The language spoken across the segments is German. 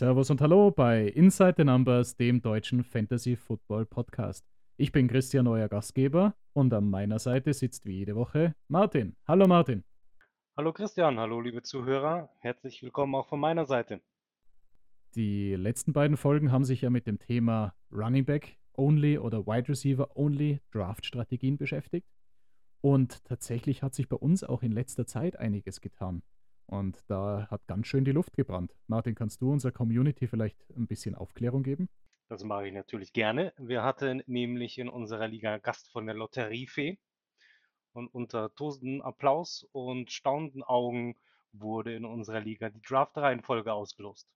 Servus und Hallo bei Inside the Numbers, dem deutschen Fantasy Football Podcast. Ich bin Christian, euer Gastgeber, und an meiner Seite sitzt wie jede Woche Martin. Hallo Martin. Hallo Christian, hallo liebe Zuhörer, herzlich willkommen auch von meiner Seite. Die letzten beiden Folgen haben sich ja mit dem Thema Running Back Only oder Wide Receiver Only Draft-Strategien beschäftigt. Und tatsächlich hat sich bei uns auch in letzter Zeit einiges getan. Und da hat ganz schön die Luft gebrannt. Martin, kannst du unserer Community vielleicht ein bisschen Aufklärung geben? Das mache ich natürlich gerne. Wir hatten nämlich in unserer Liga Gast von der Lotteriefee. Und unter tosenden Applaus und staunenden Augen wurde in unserer Liga die Draft-Reihenfolge ausgelost.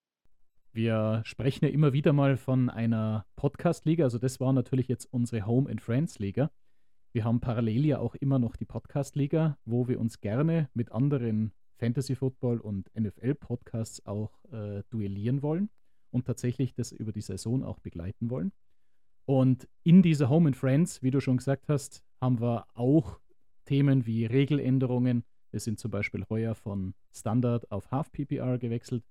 Wir sprechen ja immer wieder mal von einer Podcast-Liga. Also das war natürlich jetzt unsere Home and Friends Liga. Wir haben parallel ja auch immer noch die Podcast-Liga, wo wir uns gerne mit anderen Fantasy Football und NFL Podcasts auch äh, duellieren wollen und tatsächlich das über die Saison auch begleiten wollen. Und in dieser Home and Friends, wie du schon gesagt hast, haben wir auch Themen wie Regeländerungen. Wir sind zum Beispiel heuer von Standard auf Half PPR gewechselt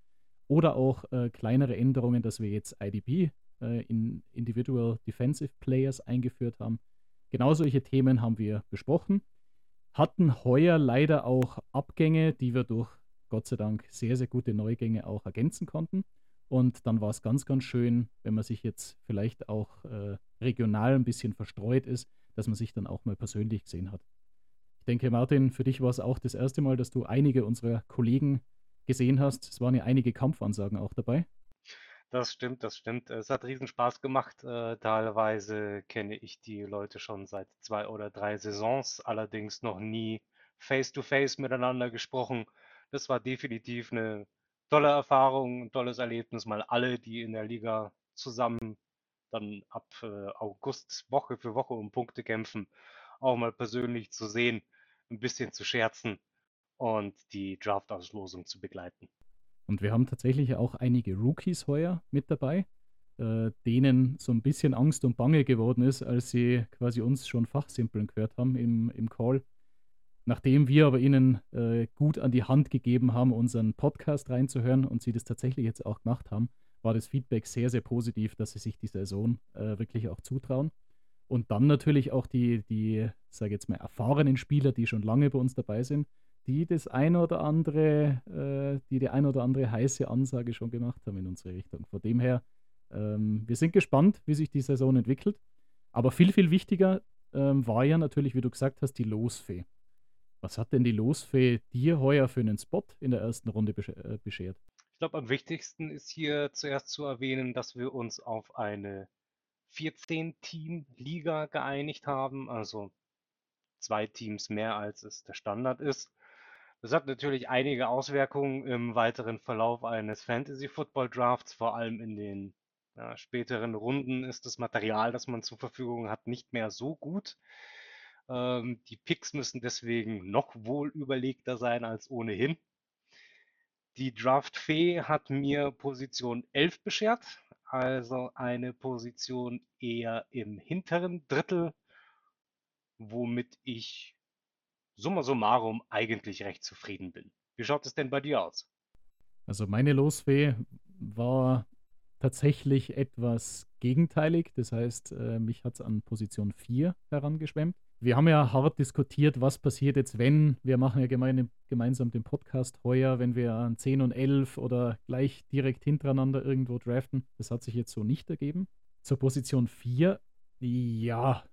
oder auch äh, kleinere Änderungen, dass wir jetzt IDP äh, in Individual Defensive Players eingeführt haben. Genau solche Themen haben wir besprochen hatten heuer leider auch Abgänge, die wir durch Gott sei Dank sehr, sehr gute Neugänge auch ergänzen konnten. Und dann war es ganz, ganz schön, wenn man sich jetzt vielleicht auch äh, regional ein bisschen verstreut ist, dass man sich dann auch mal persönlich gesehen hat. Ich denke, Martin, für dich war es auch das erste Mal, dass du einige unserer Kollegen gesehen hast. Es waren ja einige Kampfansagen auch dabei. Das stimmt, das stimmt. Es hat riesen Spaß gemacht. Äh, teilweise kenne ich die Leute schon seit zwei oder drei Saisons, allerdings noch nie face-to-face miteinander gesprochen. Das war definitiv eine tolle Erfahrung, ein tolles Erlebnis, mal alle, die in der Liga zusammen dann ab äh, August Woche für Woche um Punkte kämpfen, auch mal persönlich zu sehen, ein bisschen zu scherzen und die Draft-Auslosung zu begleiten. Und wir haben tatsächlich auch einige Rookies heuer mit dabei, äh, denen so ein bisschen Angst und Bange geworden ist, als sie quasi uns schon Fachsimpeln gehört haben im, im Call. Nachdem wir aber ihnen äh, gut an die Hand gegeben haben, unseren Podcast reinzuhören und sie das tatsächlich jetzt auch gemacht haben, war das Feedback sehr, sehr positiv, dass sie sich die Saison äh, wirklich auch zutrauen. Und dann natürlich auch die, die sage jetzt mal, erfahrenen Spieler, die schon lange bei uns dabei sind, die das ein oder andere, äh, die die ein oder andere heiße Ansage schon gemacht haben in unsere Richtung. Von dem her, ähm, wir sind gespannt, wie sich die Saison entwickelt. Aber viel, viel wichtiger ähm, war ja natürlich, wie du gesagt hast, die Losfee. Was hat denn die Losfee dir heuer für einen Spot in der ersten Runde äh, beschert? Ich glaube, am wichtigsten ist hier zuerst zu erwähnen, dass wir uns auf eine 14-Team-Liga geeinigt haben, also zwei Teams mehr als es der Standard ist. Das hat natürlich einige Auswirkungen im weiteren Verlauf eines Fantasy-Football-Drafts, vor allem in den ja, späteren Runden ist das Material, das man zur Verfügung hat, nicht mehr so gut. Ähm, die Picks müssen deswegen noch wohl überlegter sein als ohnehin. Die Draft-Fee hat mir Position 11 beschert, also eine Position eher im hinteren Drittel, womit ich summa summarum eigentlich recht zufrieden bin. Wie schaut es denn bei dir aus? Also meine Losfee war tatsächlich etwas gegenteilig. Das heißt, mich hat es an Position 4 herangeschwemmt. Wir haben ja hart diskutiert, was passiert jetzt, wenn, wir machen ja gemein, gemeinsam den Podcast heuer, wenn wir an 10 und 11 oder gleich direkt hintereinander irgendwo draften. Das hat sich jetzt so nicht ergeben. Zur Position 4, ja,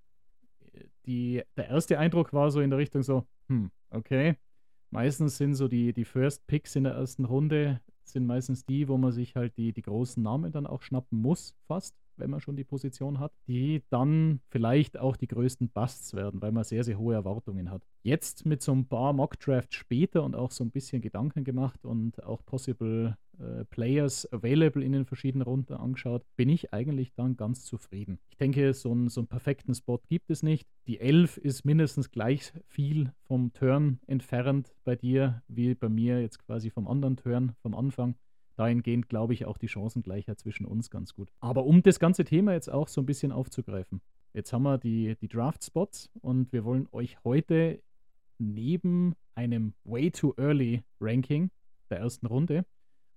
die, der erste Eindruck war so in der Richtung so, hm, okay. Meistens sind so die, die First Picks in der ersten Runde, sind meistens die, wo man sich halt die, die großen Namen dann auch schnappen muss, fast wenn man schon die Position hat, die dann vielleicht auch die größten Busts werden, weil man sehr, sehr hohe Erwartungen hat. Jetzt mit so ein paar Mock-Drafts später und auch so ein bisschen Gedanken gemacht und auch possible äh, Players available in den verschiedenen Runden angeschaut, bin ich eigentlich dann ganz zufrieden. Ich denke, so, ein, so einen perfekten Spot gibt es nicht. Die 11 ist mindestens gleich viel vom Turn entfernt bei dir wie bei mir jetzt quasi vom anderen Turn, vom Anfang dahingehend glaube ich auch die Chancengleichheit zwischen uns ganz gut. Aber um das ganze Thema jetzt auch so ein bisschen aufzugreifen, jetzt haben wir die, die Draft-Spots und wir wollen euch heute neben einem Way Too Early Ranking der ersten Runde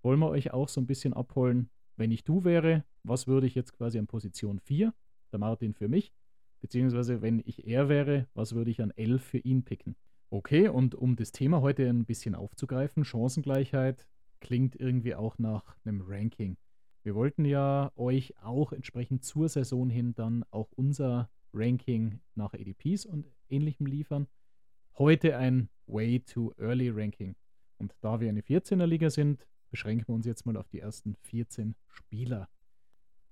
wollen wir euch auch so ein bisschen abholen, wenn ich du wäre, was würde ich jetzt quasi an Position 4, der Martin für mich, beziehungsweise wenn ich er wäre, was würde ich an 11 für ihn picken. Okay, und um das Thema heute ein bisschen aufzugreifen, Chancengleichheit klingt irgendwie auch nach einem Ranking. Wir wollten ja euch auch entsprechend zur Saison hin dann auch unser Ranking nach ADPs und ähnlichem liefern. Heute ein Way Too Early Ranking. Und da wir eine 14er Liga sind, beschränken wir uns jetzt mal auf die ersten 14 Spieler.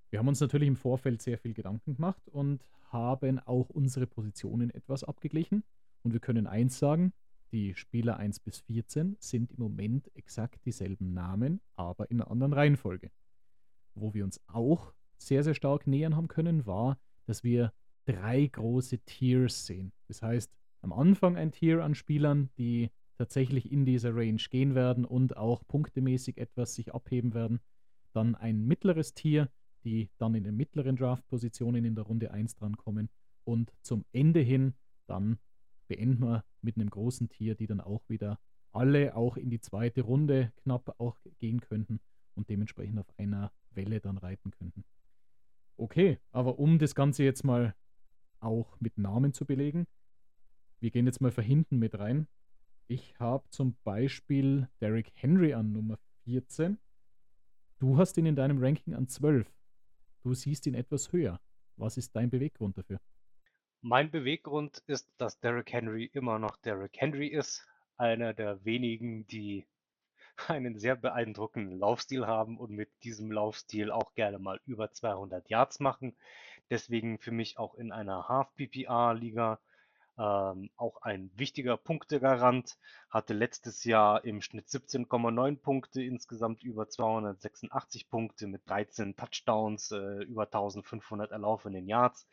Wir haben uns natürlich im Vorfeld sehr viel Gedanken gemacht und haben auch unsere Positionen etwas abgeglichen. Und wir können eins sagen, die Spieler 1 bis 14 sind im Moment exakt dieselben Namen, aber in einer anderen Reihenfolge. Wo wir uns auch sehr, sehr stark nähern haben können, war, dass wir drei große Tiers sehen. Das heißt, am Anfang ein Tier an Spielern, die tatsächlich in dieser Range gehen werden und auch punktemäßig etwas sich abheben werden. Dann ein mittleres Tier, die dann in den mittleren Draft-Positionen in der Runde 1 drankommen. Und zum Ende hin dann beenden wir mit einem großen Tier, die dann auch wieder alle auch in die zweite Runde knapp auch gehen könnten und dementsprechend auf einer Welle dann reiten könnten. Okay, aber um das Ganze jetzt mal auch mit Namen zu belegen, wir gehen jetzt mal von hinten mit rein. Ich habe zum Beispiel Derrick Henry an Nummer 14. Du hast ihn in deinem Ranking an 12. Du siehst ihn etwas höher. Was ist dein Beweggrund dafür? Mein Beweggrund ist, dass Derrick Henry immer noch Derrick Henry ist. Einer der wenigen, die einen sehr beeindruckenden Laufstil haben und mit diesem Laufstil auch gerne mal über 200 Yards machen. Deswegen für mich auch in einer Half-PPR-Liga ähm, auch ein wichtiger Punktegarant. Hatte letztes Jahr im Schnitt 17,9 Punkte, insgesamt über 286 Punkte mit 13 Touchdowns, äh, über 1500 erlaufenen Yards.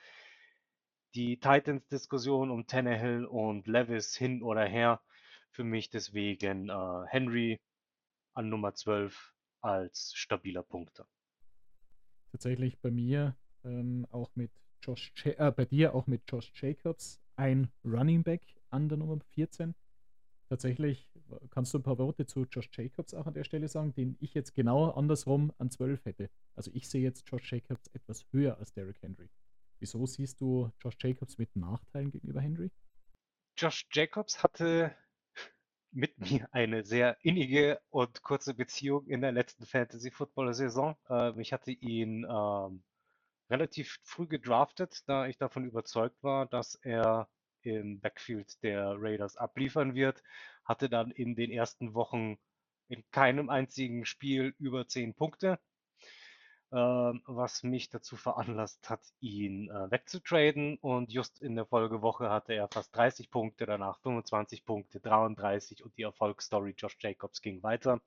Die Titans-Diskussion um Tannehill und Levis hin oder her, für mich deswegen äh, Henry an Nummer 12 als stabiler Punkter. Tatsächlich bei mir ähm, auch mit Josh, äh, bei dir auch mit Josh Jacobs ein Running Back an der Nummer 14. Tatsächlich kannst du ein paar Worte zu Josh Jacobs auch an der Stelle sagen, den ich jetzt genau andersrum an 12 hätte. Also ich sehe jetzt Josh Jacobs etwas höher als Derrick Henry. Wieso siehst du Josh Jacobs mit Nachteilen gegenüber Henry? Josh Jacobs hatte mit mir eine sehr innige und kurze Beziehung in der letzten Fantasy-Football-Saison. Ähm, ich hatte ihn ähm, relativ früh gedraftet, da ich davon überzeugt war, dass er im Backfield der Raiders abliefern wird. Hatte dann in den ersten Wochen in keinem einzigen Spiel über 10 Punkte ähm, was mich dazu veranlasst hat, ihn äh, wegzutraden. Und just in der Folgewoche hatte er fast 30 Punkte, danach 25 Punkte, 33 und die Erfolgsstory Josh Jacobs ging weiter.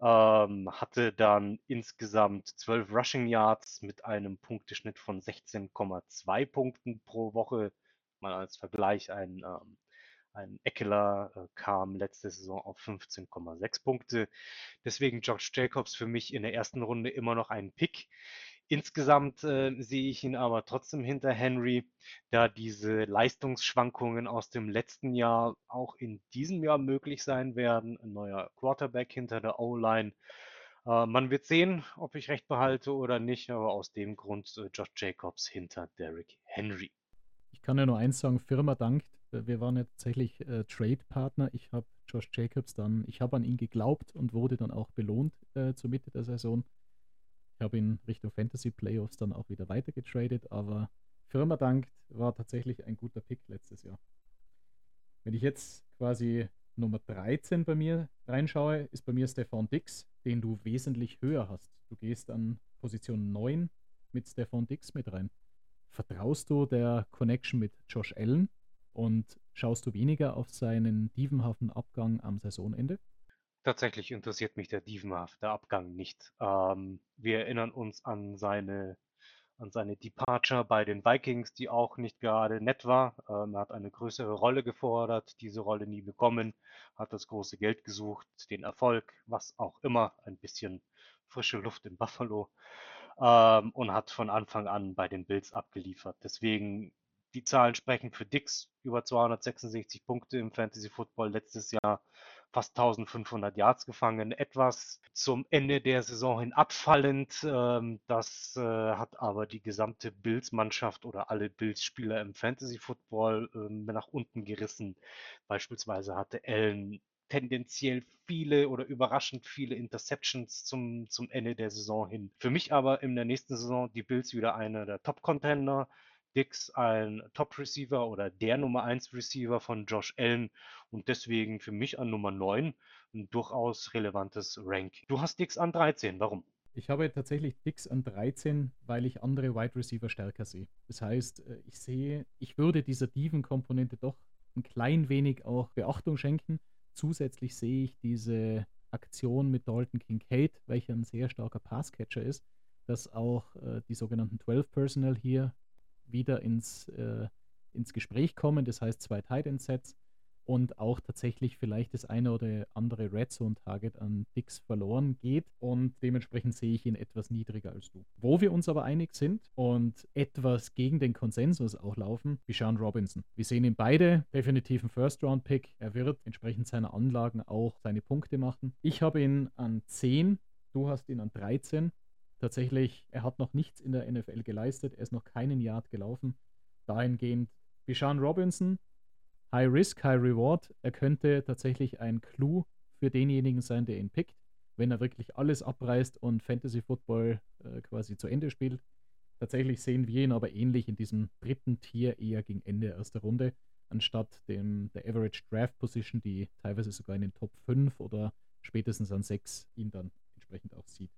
Ähm, hatte dann insgesamt 12 Rushing Yards mit einem Punkteschnitt von 16,2 Punkten pro Woche. Mal als Vergleich ein ähm, ein Eckler äh, kam letzte Saison auf 15,6 Punkte. Deswegen Josh Jacobs für mich in der ersten Runde immer noch ein Pick. Insgesamt äh, sehe ich ihn aber trotzdem hinter Henry, da diese Leistungsschwankungen aus dem letzten Jahr auch in diesem Jahr möglich sein werden. Ein neuer Quarterback hinter der O-Line. Äh, man wird sehen, ob ich recht behalte oder nicht, aber aus dem Grund äh, Josh Jacobs hinter Derrick Henry. Ich kann ja nur eins sagen, Firma dankt wir waren ja tatsächlich äh, Trade-Partner. Ich habe Josh Jacobs dann, ich habe an ihn geglaubt und wurde dann auch belohnt äh, zur Mitte der Saison. Ich habe ihn Richtung Fantasy Playoffs dann auch wieder weiter getradet, aber Firma dankt war tatsächlich ein guter Pick letztes Jahr. Wenn ich jetzt quasi Nummer 13 bei mir reinschaue, ist bei mir Stefan Dix, den du wesentlich höher hast. Du gehst an Position 9 mit Stefan Dix mit rein. Vertraust du der Connection mit Josh Allen und schaust du weniger auf seinen dievenhaften Abgang am Saisonende? Tatsächlich interessiert mich der dievenhafte Abgang nicht. Ähm, wir erinnern uns an seine, an seine Departure bei den Vikings, die auch nicht gerade nett war. Ähm, er hat eine größere Rolle gefordert, diese Rolle nie bekommen, hat das große Geld gesucht, den Erfolg, was auch immer, ein bisschen frische Luft in Buffalo ähm, und hat von Anfang an bei den Bills abgeliefert. Deswegen die Zahlen sprechen für Dix über 266 Punkte im Fantasy Football letztes Jahr. Fast 1500 Yards gefangen, etwas zum Ende der Saison hin abfallend. Ähm, das äh, hat aber die gesamte Bills-Mannschaft oder alle Bills-Spieler im Fantasy-Football ähm, nach unten gerissen. Beispielsweise hatte Allen tendenziell viele oder überraschend viele Interceptions zum, zum Ende der Saison hin. Für mich aber in der nächsten Saison die Bills wieder einer der Top-Contender. Dix ein Top-Receiver oder der Nummer 1 Receiver von Josh Allen und deswegen für mich an Nummer 9 ein durchaus relevantes Rank. Du hast Dix an 13, warum? Ich habe tatsächlich Dix an 13, weil ich andere Wide Receiver stärker sehe. Das heißt, äh, ich sehe, ich würde dieser Diven-Komponente doch ein klein wenig auch Beachtung schenken. Zusätzlich sehe ich diese Aktion mit Dalton Kincaid, welcher ein sehr starker Passcatcher ist, dass auch äh, die sogenannten 12 Personnel hier wieder ins, äh, ins Gespräch kommen, das heißt zwei Tight Sets und auch tatsächlich vielleicht das eine oder andere Red Zone Target an Dix verloren geht und dementsprechend sehe ich ihn etwas niedriger als du. Wo wir uns aber einig sind und etwas gegen den Konsensus auch laufen, wie Sean Robinson. Wir sehen ihn beide definitiv ein First Round Pick. Er wird entsprechend seiner Anlagen auch seine Punkte machen. Ich habe ihn an 10, du hast ihn an 13 tatsächlich, er hat noch nichts in der NFL geleistet, er ist noch keinen Yard gelaufen. Dahingehend Bishan Robinson, High Risk, High Reward. Er könnte tatsächlich ein Clou für denjenigen sein, der ihn pickt, wenn er wirklich alles abreißt und Fantasy Football äh, quasi zu Ende spielt. Tatsächlich sehen wir ihn aber ähnlich in diesem dritten Tier eher gegen Ende erster Runde, anstatt dem, der Average Draft Position, die teilweise sogar in den Top 5 oder spätestens an 6 ihn dann entsprechend auch sieht.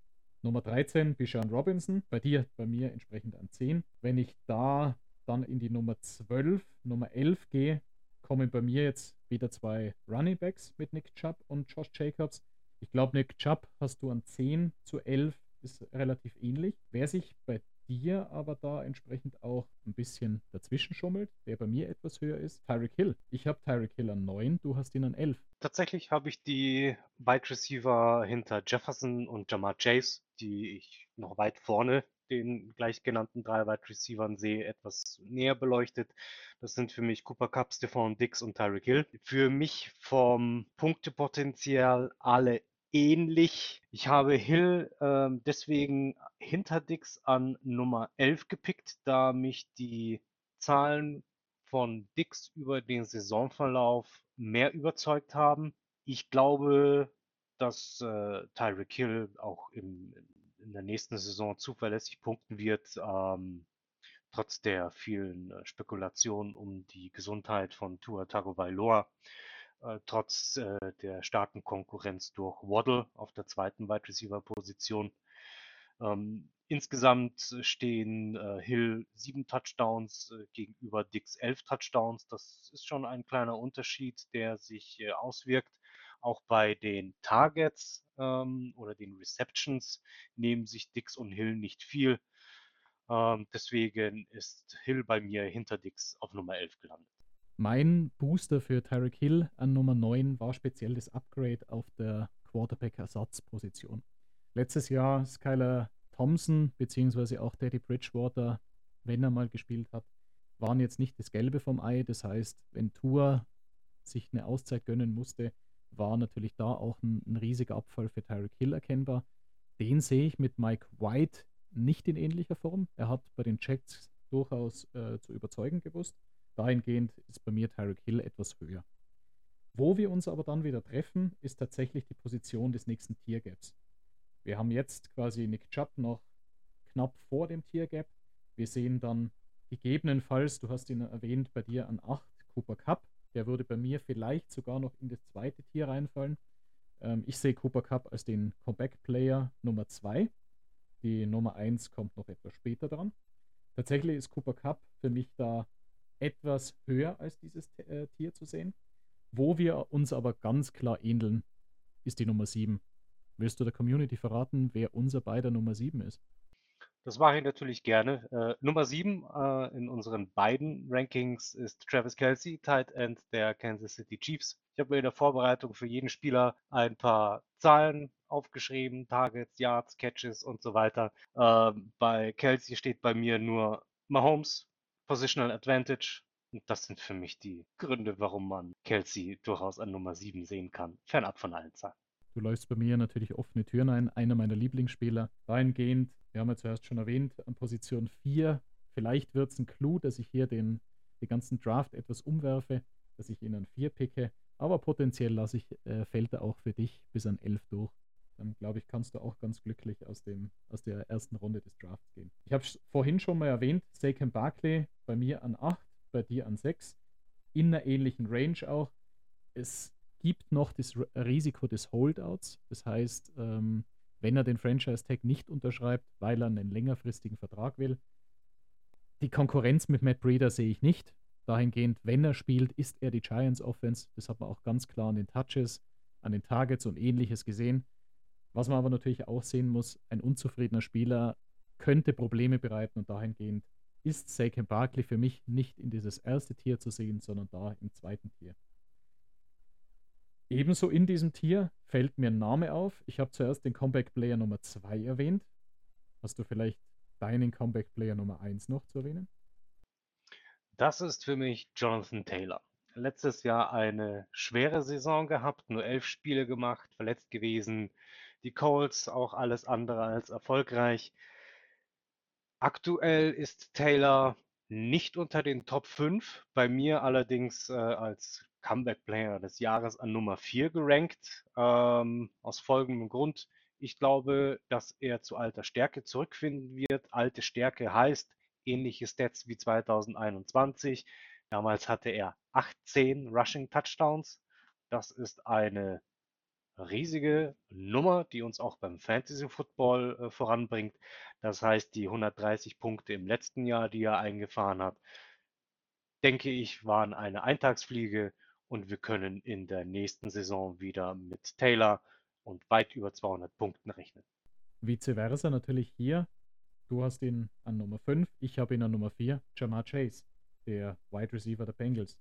Nummer 13, Bishan Robinson. Bei dir, bei mir entsprechend an 10. Wenn ich da dann in die Nummer 12, Nummer 11 gehe, kommen bei mir jetzt wieder zwei Running Backs mit Nick Chubb und Josh Jacobs. Ich glaube, Nick Chubb hast du an 10 zu 11, ist relativ ähnlich. Wer sich bei dir aber da entsprechend auch ein bisschen dazwischen schummelt, der bei mir etwas höher ist, Tyreek Hill. Ich habe Tyreek Hill an 9, du hast ihn an 11. Tatsächlich habe ich die Wide Receiver hinter Jefferson und Jamar Chase, die ich noch weit vorne den gleich genannten drei Wide Receivern sehe, etwas näher beleuchtet. Das sind für mich Cooper Cup, Stephon Dix und Tyreek Hill. Für mich vom Punktepotenzial alle ähnlich. Ich habe Hill ähm, deswegen hinter Dix an Nummer 11 gepickt, da mich die Zahlen von Dix über den Saisonverlauf mehr überzeugt haben. Ich glaube, dass äh, Tyreek Hill auch im, in der nächsten Saison zuverlässig punkten wird, ähm, trotz der vielen äh, Spekulationen um die Gesundheit von Tua Tagovailoa. Äh, trotz äh, der starken Konkurrenz durch Waddle auf der zweiten Wide Receiver Position. Ähm, insgesamt stehen äh, Hill sieben Touchdowns äh, gegenüber Dix elf Touchdowns. Das ist schon ein kleiner Unterschied, der sich äh, auswirkt. Auch bei den Targets ähm, oder den Receptions nehmen sich Dix und Hill nicht viel. Ähm, deswegen ist Hill bei mir hinter Dix auf Nummer 11 gelandet. Mein Booster für Tyreek Hill an Nummer 9 war speziell das Upgrade auf der Quarterback-Ersatzposition. Letztes Jahr Skylar Thompson beziehungsweise auch Teddy Bridgewater, wenn er mal gespielt hat, waren jetzt nicht das Gelbe vom Ei. Das heißt, wenn Tour sich eine Auszeit gönnen musste, war natürlich da auch ein, ein riesiger Abfall für Tyreek Hill erkennbar. Den sehe ich mit Mike White nicht in ähnlicher Form. Er hat bei den Checks durchaus äh, zu überzeugen gewusst. Dahingehend ist bei mir Tyreek Hill etwas höher. Wo wir uns aber dann wieder treffen, ist tatsächlich die Position des nächsten Tiergaps. Wir haben jetzt quasi Nick Chubb noch knapp vor dem Tiergap. Wir sehen dann gegebenenfalls, du hast ihn erwähnt, bei dir an 8 Cooper Cup. Der würde bei mir vielleicht sogar noch in das zweite Tier reinfallen. Ähm, ich sehe Cooper Cup als den Comeback-Player Nummer 2. Die Nummer 1 kommt noch etwas später dran. Tatsächlich ist Cooper Cup für mich da etwas höher als dieses äh, Tier zu sehen. Wo wir uns aber ganz klar ähneln, ist die Nummer 7. Willst du der Community verraten, wer unser beider Nummer 7 ist? Das mache ich natürlich gerne. Äh, Nummer 7 äh, in unseren beiden Rankings ist Travis Kelsey, Tight End der Kansas City Chiefs. Ich habe mir in der Vorbereitung für jeden Spieler ein paar Zahlen aufgeschrieben, Targets, Yards, Catches und so weiter. Äh, bei Kelsey steht bei mir nur Mahomes, Positional Advantage, Und das sind für mich die Gründe, warum man Kelsey durchaus an Nummer 7 sehen kann, fernab von allen Zahlen. Du läufst bei mir natürlich offene Türen ein, einer meiner Lieblingsspieler. Dahingehend, wir haben ja zuerst schon erwähnt, an Position 4, vielleicht wird es ein Clou, dass ich hier den, den ganzen Draft etwas umwerfe, dass ich ihn an 4 picke, aber potenziell lasse ich, äh, fällt er auch für dich bis an 11 durch. Dann glaube ich, kannst du auch ganz glücklich aus, dem, aus der ersten Runde des Drafts gehen. Ich habe vorhin schon mal erwähnt, Saquon Barkley bei mir an 8, bei dir an 6. In einer ähnlichen Range auch. Es gibt noch das Risiko des Holdouts. Das heißt, ähm, wenn er den Franchise-Tag nicht unterschreibt, weil er einen längerfristigen Vertrag will. Die Konkurrenz mit Matt Breeder sehe ich nicht. Dahingehend, wenn er spielt, ist er die Giants Offense. Das hat man auch ganz klar an den Touches, an den Targets und ähnliches gesehen. Was man aber natürlich auch sehen muss, ein unzufriedener Spieler könnte Probleme bereiten und dahingehend ist Saquon Barkley für mich nicht in dieses erste Tier zu sehen, sondern da im zweiten Tier. Ebenso in diesem Tier fällt mir ein Name auf. Ich habe zuerst den Comeback Player Nummer 2 erwähnt. Hast du vielleicht deinen Comeback Player Nummer 1 noch zu erwähnen? Das ist für mich Jonathan Taylor. Letztes Jahr eine schwere Saison gehabt, nur elf Spiele gemacht, verletzt gewesen. Die Colts auch alles andere als erfolgreich. Aktuell ist Taylor nicht unter den Top 5, bei mir allerdings äh, als Comeback Player des Jahres an Nummer 4 gerankt. Ähm, aus folgendem Grund. Ich glaube, dass er zu alter Stärke zurückfinden wird. Alte Stärke heißt ähnliche Stats wie 2021. Damals hatte er 18 Rushing Touchdowns. Das ist eine riesige Nummer, die uns auch beim Fantasy Football äh, voranbringt. Das heißt, die 130 Punkte im letzten Jahr, die er eingefahren hat, denke ich, waren eine Eintagsfliege und wir können in der nächsten Saison wieder mit Taylor und weit über 200 Punkten rechnen. Vice versa natürlich hier. Du hast ihn an Nummer 5, ich habe ihn an Nummer 4, Jamar Chase, der Wide Receiver der Bengals.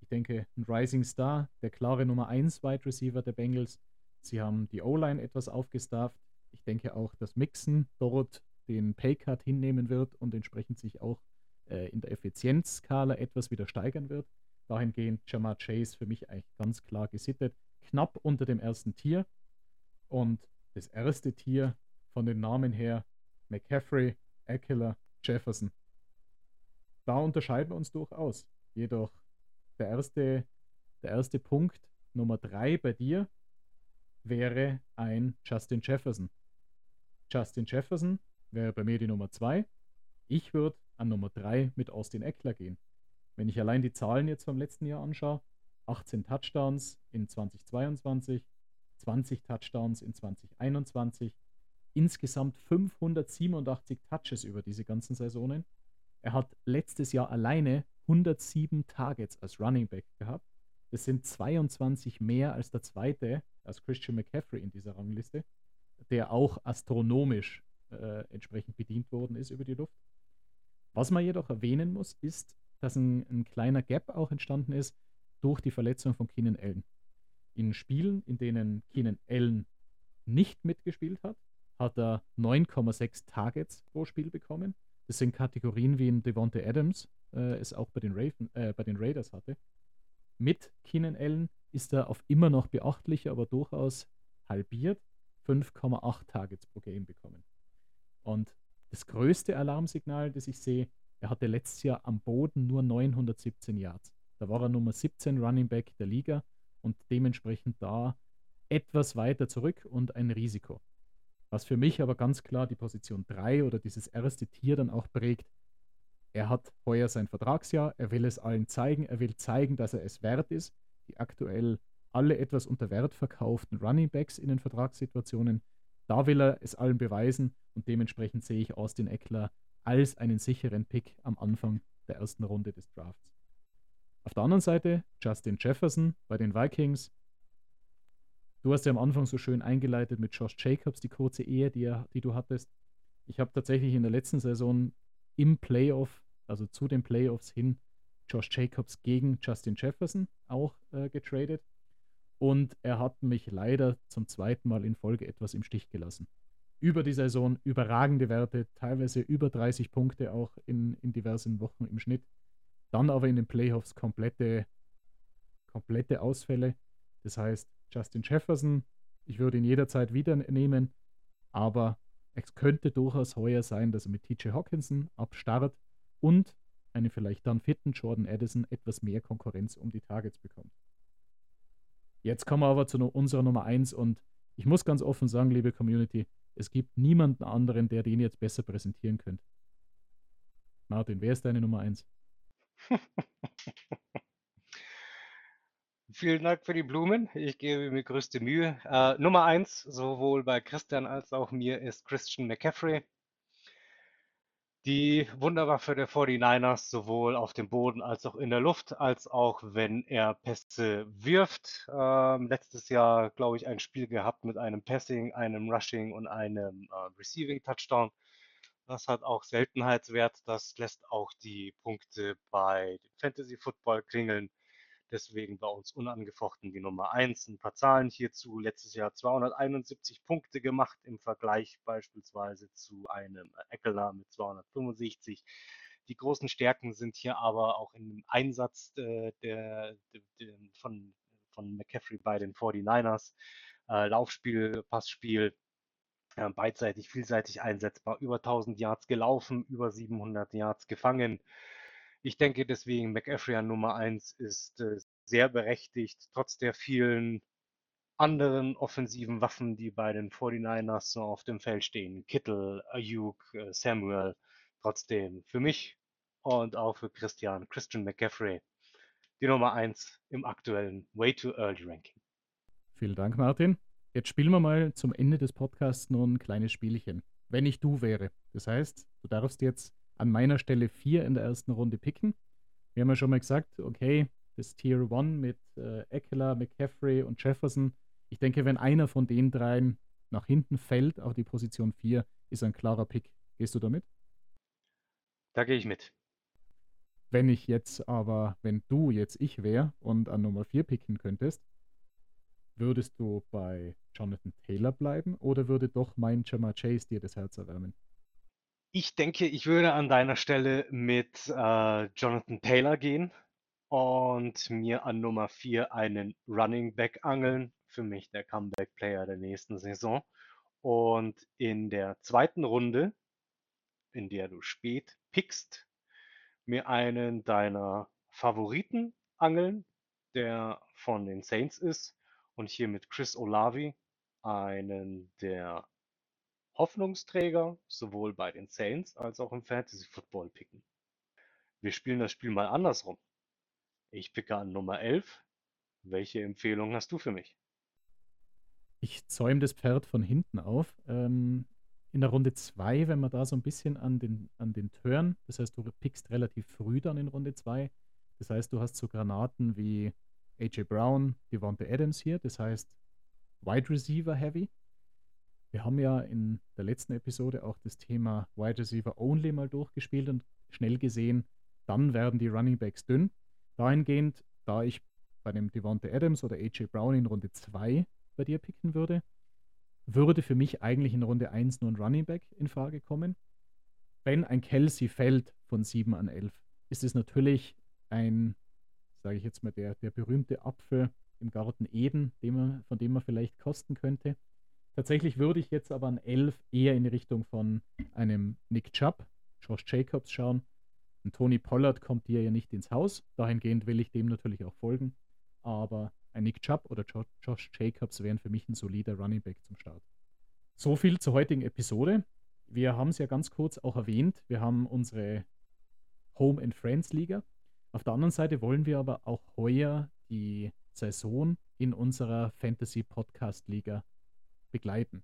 Ich denke, ein Rising Star, der klare Nummer 1 Wide Receiver der Bengals. Sie haben die O-Line etwas aufgestafft. Ich denke auch, dass Mixon dort den Paycard hinnehmen wird und entsprechend sich auch äh, in der Effizienzskala etwas wieder steigern wird. Dahingehend Jamar Chase für mich eigentlich ganz klar gesittet. Knapp unter dem ersten Tier. Und das erste Tier von den Namen her McCaffrey, Eckler, Jefferson. Da unterscheiden wir uns durchaus. Jedoch der erste, der erste Punkt, Nummer drei bei dir, wäre ein Justin Jefferson. Justin Jefferson wäre bei mir die Nummer zwei. Ich würde an Nummer drei mit Austin Eckler gehen. Wenn ich allein die Zahlen jetzt vom letzten Jahr anschaue, 18 Touchdowns in 2022, 20 Touchdowns in 2021, insgesamt 587 Touches über diese ganzen Saisonen. Er hat letztes Jahr alleine 107 Targets als Running Back gehabt. Das sind 22 mehr als der zweite, als Christian McCaffrey in dieser Rangliste, der auch astronomisch äh, entsprechend bedient worden ist über die Luft. Was man jedoch erwähnen muss, ist, dass ein, ein kleiner Gap auch entstanden ist durch die Verletzung von Keenan Allen. In Spielen, in denen Keenan Allen nicht mitgespielt hat, hat er 9,6 Targets pro Spiel bekommen. Das sind Kategorien, wie in Devontae Adams äh, es auch bei den, Raven, äh, bei den Raiders hatte. Mit Keenan Allen ist er auf immer noch beachtlicher, aber durchaus halbiert 5,8 Targets pro Game bekommen. Und das größte Alarmsignal, das ich sehe, er hatte letztes Jahr am Boden nur 917 Yards. Da war er Nummer 17 Running Back der Liga und dementsprechend da etwas weiter zurück und ein Risiko. Was für mich aber ganz klar die Position 3 oder dieses erste Tier dann auch prägt. Er hat heuer sein Vertragsjahr, er will es allen zeigen, er will zeigen, dass er es wert ist. Die aktuell alle etwas unter Wert verkauften Running Backs in den Vertragssituationen, da will er es allen beweisen und dementsprechend sehe ich Austin Eckler als einen sicheren Pick am Anfang der ersten Runde des Drafts. Auf der anderen Seite Justin Jefferson bei den Vikings. Du hast ja am Anfang so schön eingeleitet mit Josh Jacobs, die kurze Ehe, die, er, die du hattest. Ich habe tatsächlich in der letzten Saison im Playoff, also zu den Playoffs hin, Josh Jacobs gegen Justin Jefferson auch äh, getradet. Und er hat mich leider zum zweiten Mal in Folge etwas im Stich gelassen über die Saison überragende Werte, teilweise über 30 Punkte auch in, in diversen Wochen im Schnitt. Dann aber in den Playoffs komplette, komplette Ausfälle. Das heißt, Justin Jefferson, ich würde ihn jederzeit wieder nehmen, aber es könnte durchaus heuer sein, dass er mit TJ Hawkinson abstarrt und einen vielleicht dann fitten Jordan Addison etwas mehr Konkurrenz um die Targets bekommt. Jetzt kommen wir aber zu unserer Nummer 1 und ich muss ganz offen sagen, liebe Community, es gibt niemanden anderen, der den jetzt besser präsentieren könnte. Martin, wer ist deine Nummer 1? Vielen Dank für die Blumen. Ich gebe mir größte Mühe. Äh, Nummer 1, sowohl bei Christian als auch mir, ist Christian McCaffrey. Die Wunderwaffe der 49ers, sowohl auf dem Boden als auch in der Luft, als auch wenn er Pässe wirft. Ähm, letztes Jahr, glaube ich, ein Spiel gehabt mit einem Passing, einem Rushing und einem äh, Receiving Touchdown. Das hat auch Seltenheitswert. Das lässt auch die Punkte bei Fantasy Football klingeln. Deswegen bei uns unangefochten die Nummer 1. Ein paar Zahlen hierzu. Letztes Jahr 271 Punkte gemacht im Vergleich beispielsweise zu einem Eckler mit 265. Die großen Stärken sind hier aber auch im Einsatz äh, der, der, von, von McCaffrey bei den 49ers. Äh, Laufspiel, Passspiel, äh, beidseitig, vielseitig einsetzbar. Über 1000 Yards gelaufen, über 700 Yards gefangen. Ich denke deswegen, McAfee an Nummer 1 ist äh, sehr berechtigt, trotz der vielen anderen offensiven Waffen, die bei den 49ers so auf dem Feld stehen. Kittel, Ayuk, äh, Samuel. Trotzdem für mich und auch für Christian, Christian McCaffrey, die Nummer 1 im aktuellen Way Too Early Ranking. Vielen Dank, Martin. Jetzt spielen wir mal zum Ende des Podcasts nur ein kleines Spielchen. Wenn ich du wäre. Das heißt, du darfst jetzt an meiner Stelle vier in der ersten Runde picken. Wir haben ja schon mal gesagt, okay, das Tier 1 mit äh, Eckler, McCaffrey und Jefferson. Ich denke, wenn einer von den dreien nach hinten fällt auf die Position 4, ist ein klarer Pick. Gehst du damit? Da gehe ich mit. Wenn ich jetzt aber, wenn du jetzt ich wäre und an Nummer 4 picken könntest, würdest du bei Jonathan Taylor bleiben oder würde doch mein Jamar Chase dir das Herz erwärmen? Ich denke, ich würde an deiner Stelle mit äh, Jonathan Taylor gehen und mir an Nummer 4 einen Running Back angeln. Für mich der Comeback-Player der nächsten Saison. Und in der zweiten Runde, in der du spät pickst, mir einen deiner Favoriten angeln, der von den Saints ist. Und hier mit Chris Olavi einen der Hoffnungsträger sowohl bei den Saints als auch im Fantasy Football picken. Wir spielen das Spiel mal andersrum. Ich picke an Nummer 11. Welche Empfehlung hast du für mich? Ich zäume das Pferd von hinten auf. Ähm, in der Runde 2, wenn man da so ein bisschen an den, an den Turn, das heißt, du pickst relativ früh dann in Runde 2. Das heißt, du hast so Granaten wie AJ Brown, Devonta Adams hier, das heißt Wide Receiver Heavy. Wir haben ja in der letzten Episode auch das Thema Wide Receiver Only mal durchgespielt und schnell gesehen, dann werden die Running Backs dünn. Dahingehend, da ich bei dem Devonta Adams oder AJ Brown in Runde 2 bei dir picken würde, würde für mich eigentlich in Runde 1 nur ein Running Back in Frage kommen. Wenn ein Kelsey fällt von 7 an 11, ist es natürlich ein, sage ich jetzt mal, der, der berühmte Apfel im Garten Eden, den man, von dem man vielleicht kosten könnte. Tatsächlich würde ich jetzt aber an 11 eher in die Richtung von einem Nick Chubb, Josh Jacobs schauen. Und Tony Pollard kommt dir ja nicht ins Haus. Dahingehend will ich dem natürlich auch folgen. Aber ein Nick Chubb oder Josh Jacobs wären für mich ein solider Running Back zum Start. So viel zur heutigen Episode. Wir haben es ja ganz kurz auch erwähnt. Wir haben unsere Home and Friends Liga. Auf der anderen Seite wollen wir aber auch heuer die Saison in unserer Fantasy Podcast Liga begleiten.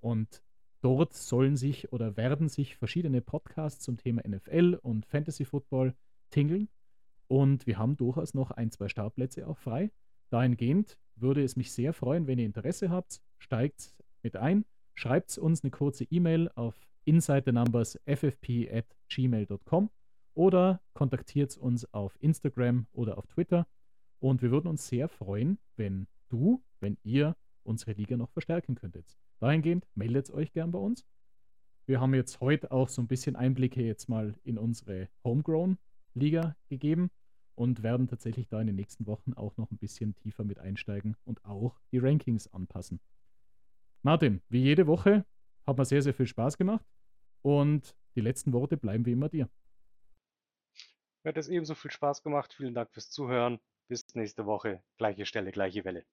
Und dort sollen sich oder werden sich verschiedene Podcasts zum Thema NFL und Fantasy Football tingeln. Und wir haben durchaus noch ein, zwei Startplätze auch frei. Dahingehend würde es mich sehr freuen, wenn ihr Interesse habt. Steigt mit ein, schreibt uns eine kurze E-Mail auf insidernumbers.ffp at gmail.com oder kontaktiert uns auf Instagram oder auf Twitter. Und wir würden uns sehr freuen, wenn du, wenn ihr unsere Liga noch verstärken könntet. Dahingehend meldet euch gern bei uns. Wir haben jetzt heute auch so ein bisschen Einblicke jetzt mal in unsere Homegrown Liga gegeben und werden tatsächlich da in den nächsten Wochen auch noch ein bisschen tiefer mit einsteigen und auch die Rankings anpassen. Martin, wie jede Woche hat mir sehr, sehr viel Spaß gemacht und die letzten Worte bleiben wie immer dir. Mir hat es ebenso viel Spaß gemacht. Vielen Dank fürs Zuhören. Bis nächste Woche. Gleiche Stelle, gleiche Welle.